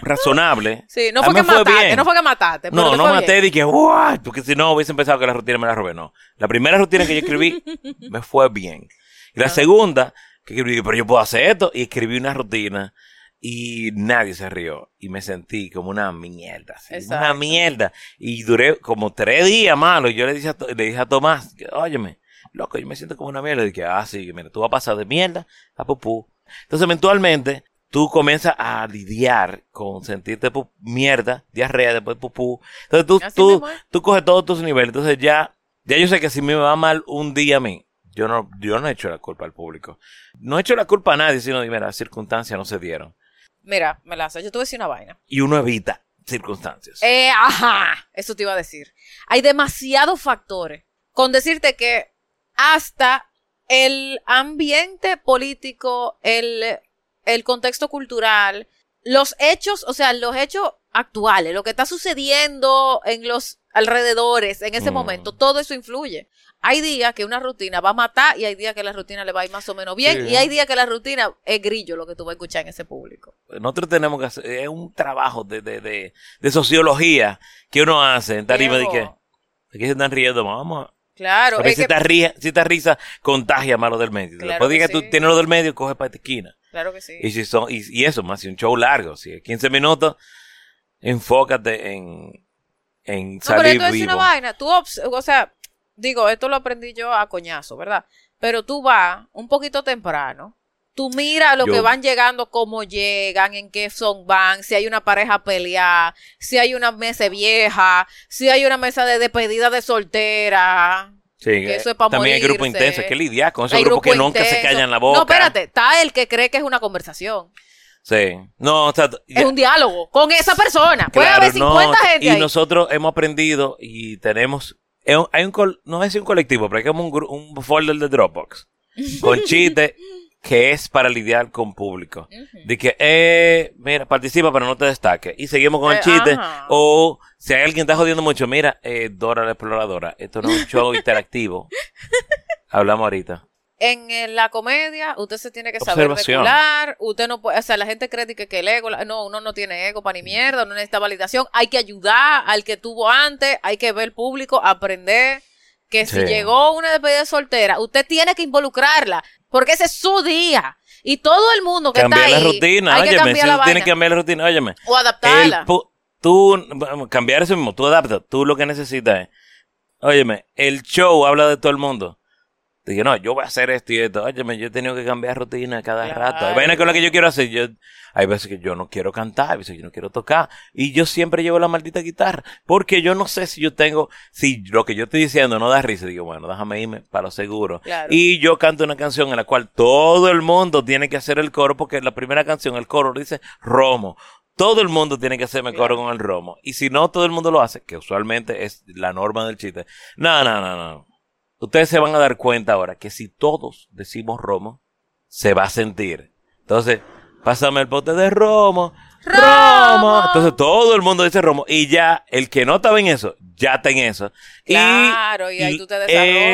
razonable. Sí, no fue que fue mataste, no fue que mataste. No, no maté bien. y que, "What?", porque si no hubiesen pensado que la rutina me la robé. No. La primera rutina que yo escribí me fue bien. Y la Ah. segunda, que escribí, pero yo puedo hacer esto. Y escribí una rutina y nadie se rió. Y me sentí como una mierda. así, una mierda. Y duré como tres días malo. Y yo le dije a, le dije a Tomás, óyeme, loco, yo me siento como una mierda. Y dije, ah, sí, mira, tú vas a pasar de mierda a pupú. Entonces, eventualmente, tú comienzas a lidiar con sentirte mierda, diarrea, después pupú. Entonces, tú, Así tú, tú coges todos tus niveles. Entonces, ya, ya yo sé que si me va mal un día a mí, yo no, yo no he hecho la culpa al público. No he hecho la culpa a nadie, sino, mira, las circunstancias no se dieron. Mira, Melaza, yo te voy a decir una vaina. Y uno evita circunstancias. Eh, ajá, eso te iba a decir. Hay demasiados factores. Con decirte que hasta el ambiente político, el, el contexto cultural, los hechos, o sea, los hechos actuales, lo que está sucediendo en los alrededores en ese Mm. momento, todo eso influye. Hay días que una rutina va a matar y hay días que la rutina le va a ir más o menos bien Sí. y hay días que la rutina es grillo lo que tú vas a escuchar en ese público. Nosotros tenemos que hacer, es un trabajo de, de, de, de sociología que uno hace en tarima de que, que se están riendo, vamos a Claro, Porque es si, que- esta ría- si esta risa contagia más lo del medio. Claro Después de que que tú sí. tienes lo del medio, coge para esta esquina. claro que sí. Y, si son, y, y eso, más si un show largo, si es 15 minutos, enfócate en, en No, pero salir esto es una vivo. vaina. Tú, o sea, digo, esto lo aprendí yo a coñazo, ¿verdad? Pero tú vas un poquito temprano. Tú mira lo Yo- que van llegando, cómo llegan, en qué son van, si hay una pareja peleada, si hay una mesa vieja, si hay una mesa de despedida de soltera. Sí, que eso es pa' también hay grupo intenso, hay que lidiar con esos grupos grupo que nunca se callan la boca. No, espérate, está el que cree que es una conversación. Sí. No, o sea, Es un diálogo con esa persona. Puede haber 50 no, gente y ahí. nosotros hemos aprendido y tenemos un- hay un no es un colectivo pero hay como un, un folder de Dropbox con chistes que es para lidiar con público. De que eh, mira participa pero no te destaque y seguimos con el Eh, chiste. ajá. o si hay alguien que está jodiendo mucho mira eh, Dora la exploradora esto no es un show interactivo. Hablamos ahorita. En, la comedia, usted se tiene que saber regular, usted no puede, o sea, la gente cree que, que el ego, no, uno no tiene ego para ni mierda, no necesita validación, hay que ayudar al que tuvo antes, hay que ver público, aprender que si llegó una despedida soltera, usted tiene que involucrarla, porque ese es su día, y todo el mundo que cambiar está la ahí, rutina hay que óyeme cambiar si la vaina, que cambiar la rutina óyeme o adaptarla. Tú, cambiar eso mismo, tú adaptas, tú lo que necesitas es, óyeme, el show habla de todo el mundo. Dije, no, yo voy a hacer esto y esto. Óyeme, yo he tenido que cambiar rutina cada rato. Hay vainas con las que yo quiero hacer. Yo, hay veces que yo no quiero cantar, hay veces que yo no quiero tocar. Y yo siempre llevo la maldita guitarra. Porque yo no sé si yo tengo, si lo que yo estoy diciendo no da risa. Digo, bueno, déjame irme para lo seguro. Claro. Y yo canto una canción en la cual todo el mundo tiene que hacer el coro, porque la primera canción, el coro dice Romo. Todo el mundo tiene que hacerme coro con el romo. Y si no todo el mundo lo hace, que usualmente es la norma del chiste. No, no, no, no. Ustedes se van a dar cuenta ahora que si todos decimos romo, se va a sentir. Entonces, pásame el pote de romo. ¡Romo! Entonces todo el mundo dice romo. Y ya, el que no estaba en eso, ya está en eso. Claro, y ahí tú te el-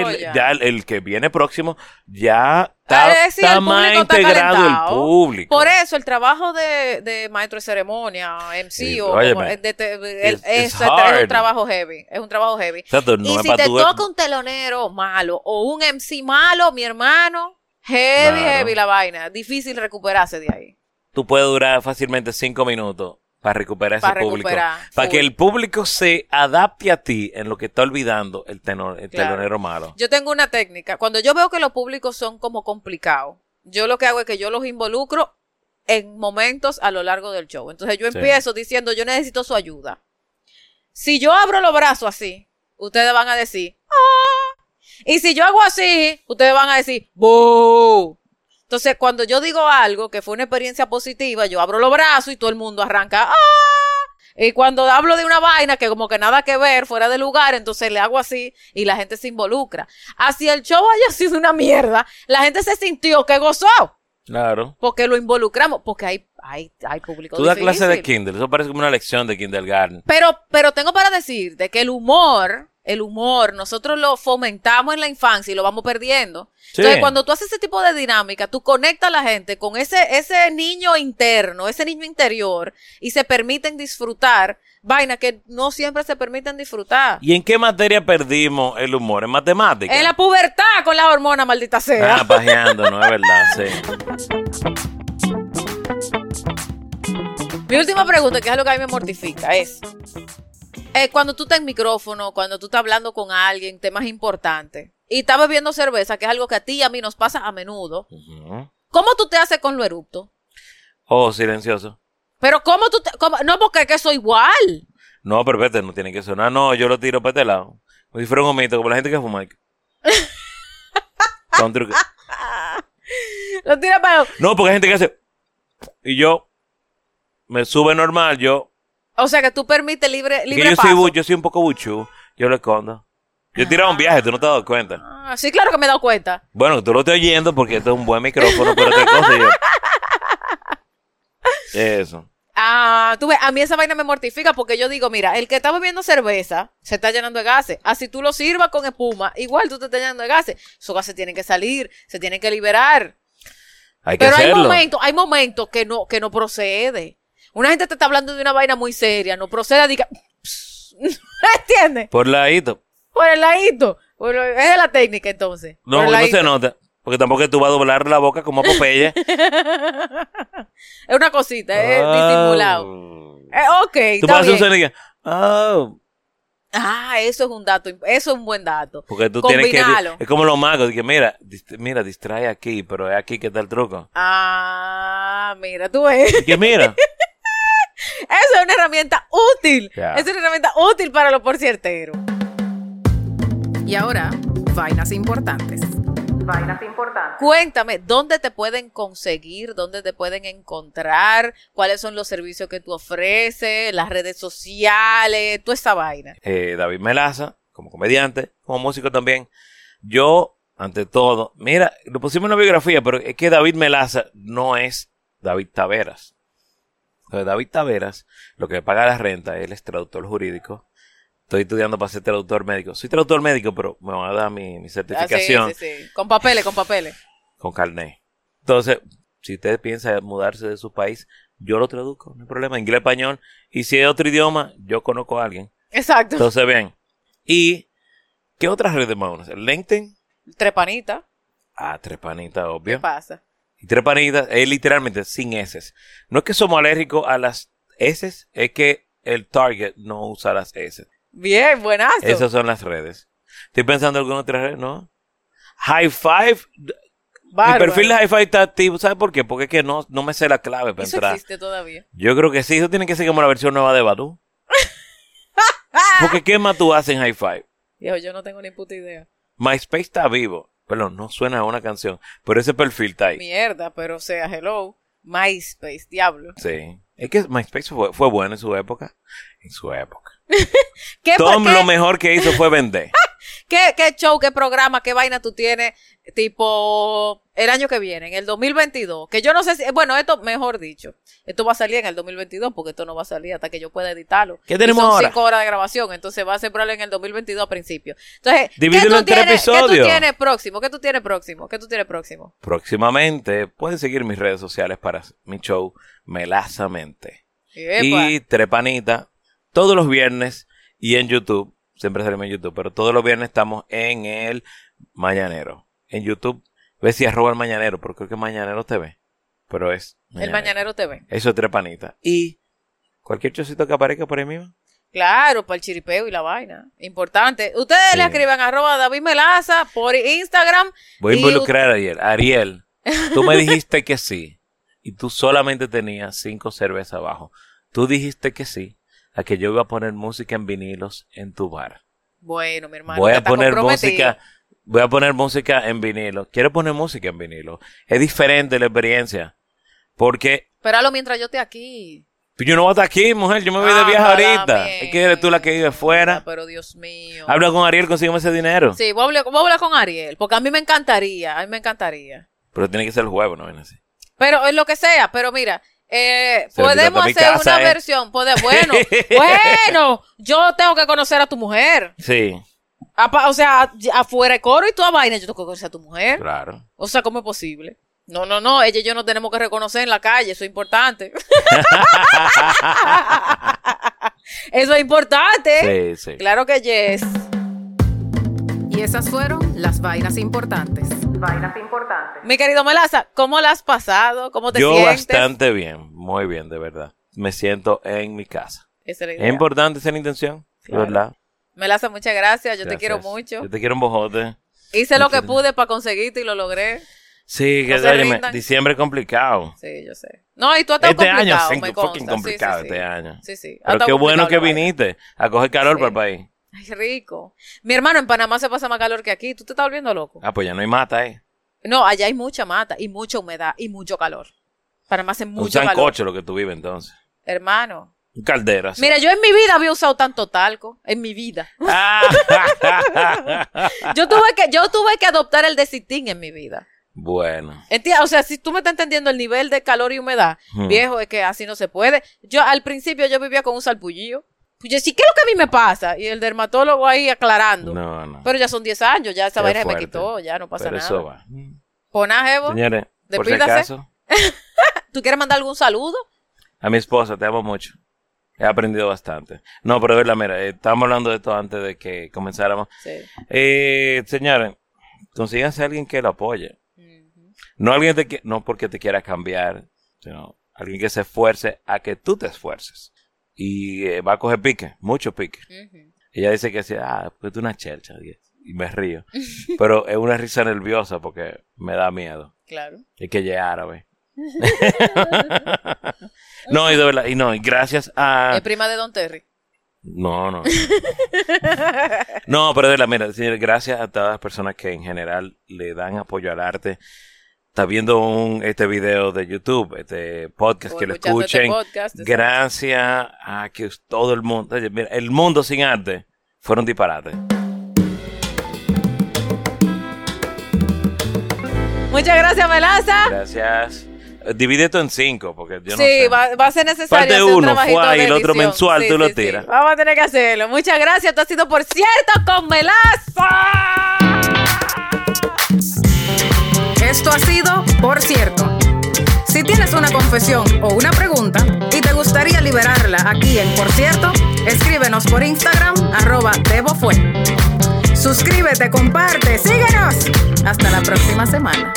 desarrollas. ya el, el que viene próximo, ya está, sí, está el más está integrado el público. Por eso el trabajo de, de maestro de ceremonia, MC o como- de- de- de- it's- es, un trabajo heavy, es un trabajo heavy. Exacto, no y si te toca un telonero malo o un MC malo, mi hermano, Heavy, Claro. heavy la vaina. Difícil recuperarse de ahí. Tú puedes durar fácilmente cinco minutos para recuperar ese público. Para que el público se adapte a ti en lo que está olvidando el, tenor, el Claro. telonero malo. Yo tengo una técnica. Cuando yo veo que los públicos son como complicados, yo lo que hago es que yo los involucro en momentos a lo largo del show. Entonces yo Sí. empiezo diciendo, yo necesito su ayuda. Si yo abro los brazos así, ustedes van a decir, ¡ah! Y si yo hago así, ustedes van a decir, ¡boo! Entonces, cuando yo digo algo que fue una experiencia positiva, yo abro los brazos y todo el mundo arranca, ¡ah! Y cuando hablo de una vaina que como que nada que ver, fuera de lugar, entonces le hago así y la gente se involucra. Así el show haya sido una mierda, la gente se sintió que gozó, Claro. porque lo involucramos, porque hay, hay, hay público Tú das clase de. Kindle. Eso parece como una lección de kindergarten. Pero, pero tengo para decir de que el humor, el humor, nosotros lo fomentamos en la infancia y lo vamos perdiendo. Sí. Entonces, cuando tú haces ese tipo de dinámica, tú conectas a la gente con ese, ese niño interno, ese niño interior, y se permiten disfrutar vainas que no siempre se permiten disfrutar. ¿Y en qué materia perdimos el humor? ¿En matemáticas? En la pubertad con las hormonas, maldita sea. Ah, pajeando, no es verdad, sí. Mi última pregunta, que es lo que a mí me mortifica, es eh, cuando tú estás en micrófono, cuando tú estás hablando con alguien, temas importantes, y estás bebiendo cerveza, que es algo que a ti y a mí nos pasa a menudo. ¿cómo tú te haces con lo erupto? Oh, silencioso. Pero ¿cómo tú te...? cómo- no, porque es que soy igual. No, pero vete, no tiene que sonar. No, yo lo tiro para este lado. Como si fuera un gomito, como la gente que fuma. Con truco. Lo tira para... No, porque hay gente que hace. Y yo me sube normal, yo. O sea, que tú permites libre, que libre yo paso. soy, yo soy un poco buchú. Yo lo escondo. Yo he tirado un viaje, tú no te has dado cuenta. Ah, sí, claro que me he dado cuenta. Bueno, tú lo estás oyendo porque esto es un buen micrófono, pero otra cosa yo. Eso. Ah, tú ves, a mí esa vaina me mortifica porque yo digo, mira, el que está bebiendo cerveza se está llenando de gases. Así tú lo sirvas con espuma, igual tú te estás llenando de gases. Esos gases tienen que salir, se tienen que liberar. Hay que Pero hay momentos, hay momentos que no, que no procede. Una gente te está hablando de una vaina muy seria, no procede, diga, ¿entiendes? Por ladito. Por el ladito. Por el- es de la técnica entonces. No, Por el no se nota. Porque tampoco tú vas a doblar la boca como a Popeye. Es una cosita, es disimulado. Ah. Eh, ok, Tú está pasas un bien. sonido oh, Ah, eso es un dato, eso es un buen dato. Porque tú tienes que. Es como los magos. Que mira, dist- mira, distrae aquí, pero es aquí que está el truco. Ah, mira, tú ves. Y que mira. Una herramienta útil. Es una herramienta útil para los porcierteros. Y ahora, vainas importantes. Cuéntame, ¿dónde te pueden conseguir? ¿Dónde te pueden encontrar? ¿Cuáles son los servicios que tú ofreces? Las redes sociales, toda esa vaina. eh, David Melaza, como comediante, como músico también. Yo, ante todo, mira, lo pusimos en la biografía, pero es que David Melaza no es David Taveras. Entonces, David Taveras, lo que paga la renta, él es traductor jurídico. Estoy estudiando para ser traductor médico. Soy traductor médico, pero me van a dar mi, mi Ah, sí, certificación sí, sí. Con papeles, con papeles. con carnet. Entonces, si usted piensa mudarse de su país, yo lo traduzco, no hay problema, inglés, español. Y si es otro idioma, yo conozco a alguien. Exacto. Entonces, bien. ¿Y qué otras redes más? LinkedIn. Trepanita. Ah, Trepanita, ¿Qué obvio. pasa? Y Trepanita es literalmente sin S. No es que somos alérgicos a las S, es que el target no usa las S. Bien, buenazo. Esas son las redes. Estoy pensando en alguna otra red, ¿no? High Five. Mi Bárbaro. perfil de High Five está activo. ¿Sabes por qué? Porque es que no, no me sé la clave para Eso entrar. existe todavía. Yo creo que sí. Eso tiene que ser como la versión nueva de Badu. Porque ¿qué más tú haces en High Five? Viejo, yo no tengo ni puta idea. MySpace está vivo. Pero no suena a una canción. Pero ese perfil está ahí. Mierda, pero o sea, hello. MySpace, diablo. Sí. Es que MySpace fue, fue bueno en su época. En su época. ¿Qué, Tom lo mejor que hizo fue vender. qué- qué show, qué programa, qué vaina tú tienes, tipo, el año que viene, en el 2022? Que yo no sé si, bueno, esto, mejor dicho, esto va a salir en el 2022 porque esto no va a salir hasta que yo pueda editarlo. ¿Qué tenemos Y son ahora? cinco horas de grabación, entonces va a ser probable en el 2022 a principio. Entonces, ¿qué Divídelo tú, en tres tienes, ¿qué tú episodios. tienes próximo? ¿Qué tú tienes próximo? ¿Qué tú tienes próximo? Próximamente pueden seguir mis redes sociales para mi show Melazamente. Epa. Y Trepanita todos los viernes y en YouTube. Siempre salimos en YouTube, pero todos los viernes estamos en el Mañanero. En YouTube Ves si arroba el mañanero, pero creo que Mañanero TV. Pero es. El Mañanero TV. Eso es tres panitas. Y cualquier chocito que aparezca por ahí mismo. Claro, para el chiripeo y la vaina. Importante. Ustedes Sí. le escriben arroba David Melaza por Instagram. Voy a involucrar a Ariel. Ariel, tú me dijiste que sí. Y tú solamente tenías cinco cervezas abajo. Tú dijiste que sí a que yo iba a poner música en vinilos en tu bar. Bueno, mi hermano. voy a poner música. Voy a poner música en vinilo. Quiero poner música en vinilo. Es diferente la experiencia. Porque Espéralo mientras yo esté aquí. yo no voy a estar aquí, mujer. Yo me voy de Ah, viaje ahorita. Es que eres tú la que vive fuera. Pero Dios mío. Habla con Ariel, consígueme ese dinero. Sí, voy a, hablar, voy a hablar con Ariel, porque a mí me encantaría, a mí me encantaría. Pero tiene que ser el jueves, ¿no? Así. Pero es lo que sea, pero mira, eh, podemos hacer casa, una eh. versión. pode- bueno, bueno, yo tengo que conocer a tu mujer. Sí, o sea, afuera de coro y toda vaina, yo tengo que conocer a tu mujer. claro. O sea, ¿cómo es posible? No, no, no, ella y yo nos tenemos que reconocer en la calle, eso es importante. eso es importante. Sí, sí. Claro que yes. Y esas fueron las vainas importantes. Mi querido Melaza, ¿cómo la has pasado? ¿Cómo te Yo sientes? bastante bien, muy bien, de verdad. Me siento en mi casa. Esa es la Es idea. importante esa intención, Claro. ¿verdad? Melaza, muchas gracias, yo te quiero mucho. Yo te quiero un bojote. Hice lo que pude para conseguirte y lo logré. Sí, que No diciembre es complicado. Sí, yo sé. No, y tú has estado Este año complicado, es me fucking. Sí, complicado sí, sí. este año. Sí, sí. Pero qué bueno que viniste a coger calor Sí. para el país. Ay, rico. Mi hermano en Panamá se pasa más calor que aquí. ¿Tú te estás volviendo loco? Ah, pues ya no hay mata ahí. No, allá hay mucha mata y mucha humedad y mucho calor. Panamá hace Un mucho calor. sancocho lo que tú vives entonces. Hermano. Un caldero así. Mira, yo en mi vida había usado tanto talco. En mi vida. Ah. Yo tuve que, yo tuve que adoptar el desitín en mi vida. bueno. O sea, si tú me estás entendiendo el nivel de calor y humedad, Hmm. viejo, es que así no se puede. Yo al principio yo vivía con un salpullillo. Pues yo decía, ¿qué es lo que a mí me pasa? Y el dermatólogo ahí aclarando. No, no. Pero ya son 10 años, ya esa vaina se me quitó, ya no pasa Pero nada. eso va. Poná, Jevo, Señores, por si Despídase. acaso, ¿tú quieres mandar algún saludo? a mi esposa, te amo mucho. He aprendido bastante. No, pero de verdad, mira, eh, estábamos hablando de esto antes de que comenzáramos. Sí. Eh, señores, consíganse a alguien que lo apoye. No alguien te que- no porque te quiera cambiar, sino alguien que se esfuerce a que tú te esfuerces. Y eh, va a coger pique, mucho pique. Ella dice que sí, ah, pues tú una chelcha, y y me río. Pero es una risa nerviosa porque me da miedo. Claro. Es que ella es árabe. no, y de verdad, y no, y gracias a... Es prima de Don Terry. No, no. No, pero de verdad, mira, señor, gracias a todas las personas que en general le dan apoyo al arte. Está viendo un, este video de YouTube, este podcast, O que lo este escuchen. podcast, gracias a que todo el mundo, mira, el mundo sin arte fuera un disparate. Muchas gracias, Melaza. Gracias. Divide esto en cinco, porque yo no sí, sé. va, va a ser necesario Parte hacer uno, fue ahí, de el otro mensual, Sí, tú lo sí, tiras. Vamos a tener que hacerlo. Muchas gracias. Esto ha sido Por Cierto con Melaza. Esto ha sido Por cierto. Si tienes una confesión o una pregunta y te gustaría liberarla aquí en Por cierto, escríbenos por Instagram, arroba Fue. Suscríbete, comparte, síguenos. Hasta la próxima semana.